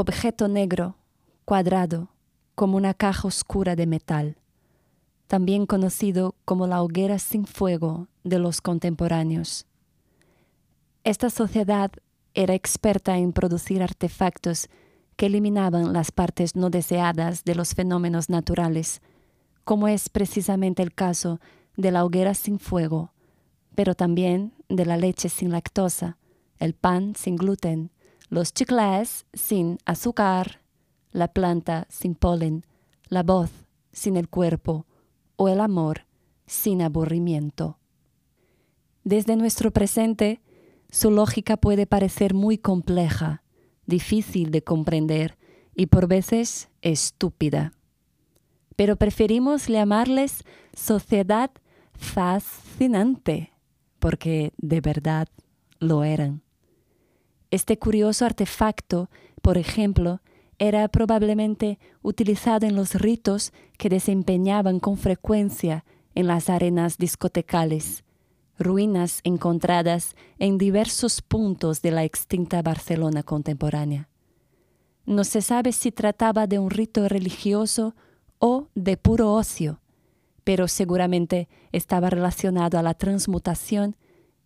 objeto negro, cuadrado, como una caja oscura de metal, también conocido como la hoguera sin fuego de los contemporáneos. Esta sociedad era experta en producir artefactos que eliminaban las partes no deseadas de los fenómenos naturales, como es precisamente el caso de la hoguera sin fuego, pero también de la leche sin lactosa, el pan sin gluten, los chicles sin azúcar, la planta sin polen, la voz sin el cuerpo o el amor sin aburrimiento. Desde nuestro presente, su lógica puede parecer muy compleja, difícil de comprender y por veces estúpida. Pero preferimos llamarles sociedad fascinante, porque de verdad lo eran. Este curioso artefacto, por ejemplo, era probablemente utilizado en los ritos que desempeñaban con frecuencia en las arenas discotecales, ruinas encontradas en diversos puntos de la extinta Barcelona contemporánea. No se sabe si trataba de un rito religioso o de puro ocio, pero seguramente estaba relacionado a la transmutación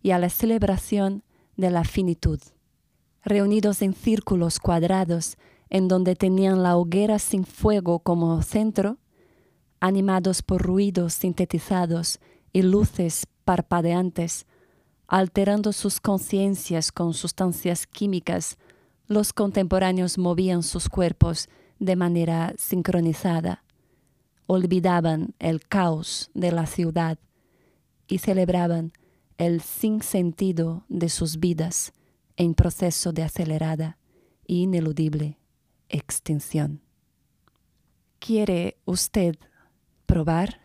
y a la celebración de la finitud reunidos en círculos cuadrados en donde tenían la hoguera sin fuego como centro, animados por ruidos sintetizados y luces parpadeantes, alterando sus conciencias con sustancias químicas, los contemporáneos movían sus cuerpos de manera sincronizada, olvidaban el caos de la ciudad y celebraban el sinsentido de sus vidas en proceso de acelerada e ineludible extinción. ¿Quiere usted probar?